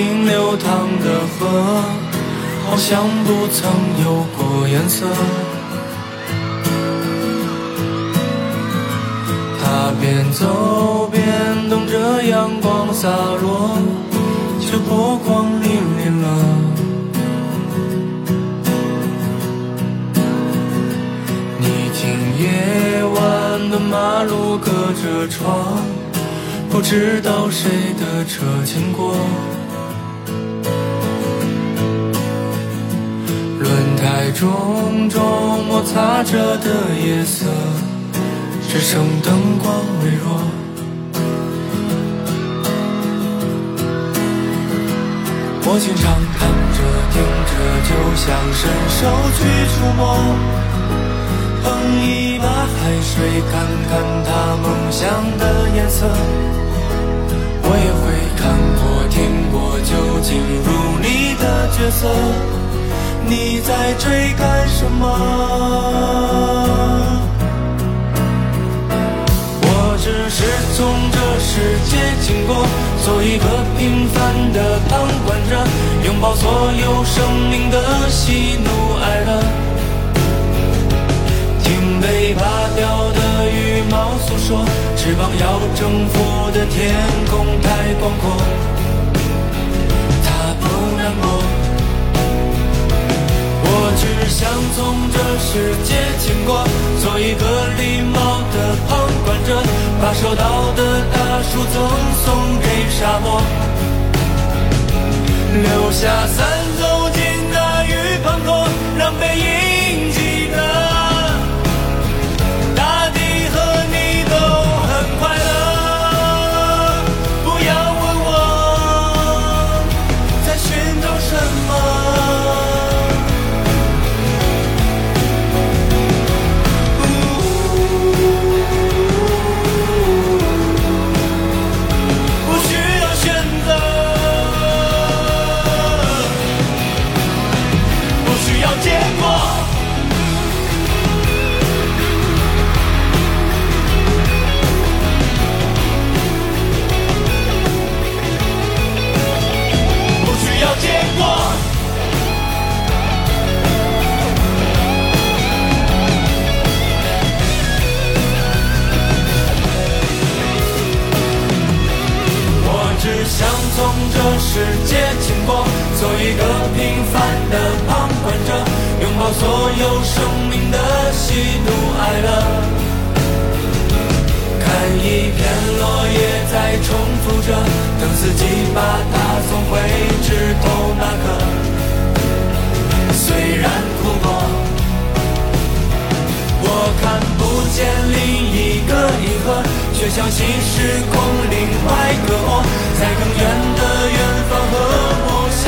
流淌的河，好像不曾有过颜色。他边走边等着阳光洒落，却波光粼粼了。你听夜晚的马路隔着窗，不知道谁的车经过。轮胎重重摩擦着的夜色。只剩灯光微弱，我经常看着听着，就想伸手去触摸，捧一把海水，看看它梦想的颜色。我也会看过听过，就进入你的角色。你在追赶什么？我只是从这世界经过，做一个平凡的旁观者，拥抱所有生命的喜怒哀乐，听被拔掉的羽毛诉说，翅膀要征服的天空太广阔，世界经过，做一个礼貌的旁观者，把收到的大树赠送给沙漠，留下三喜怒哀乐。看一片落叶在重复着，等四季把它送回枝头那刻。虽然哭过，我看不见另一个银河，却相信时空另外个我，在更远的远。方和我相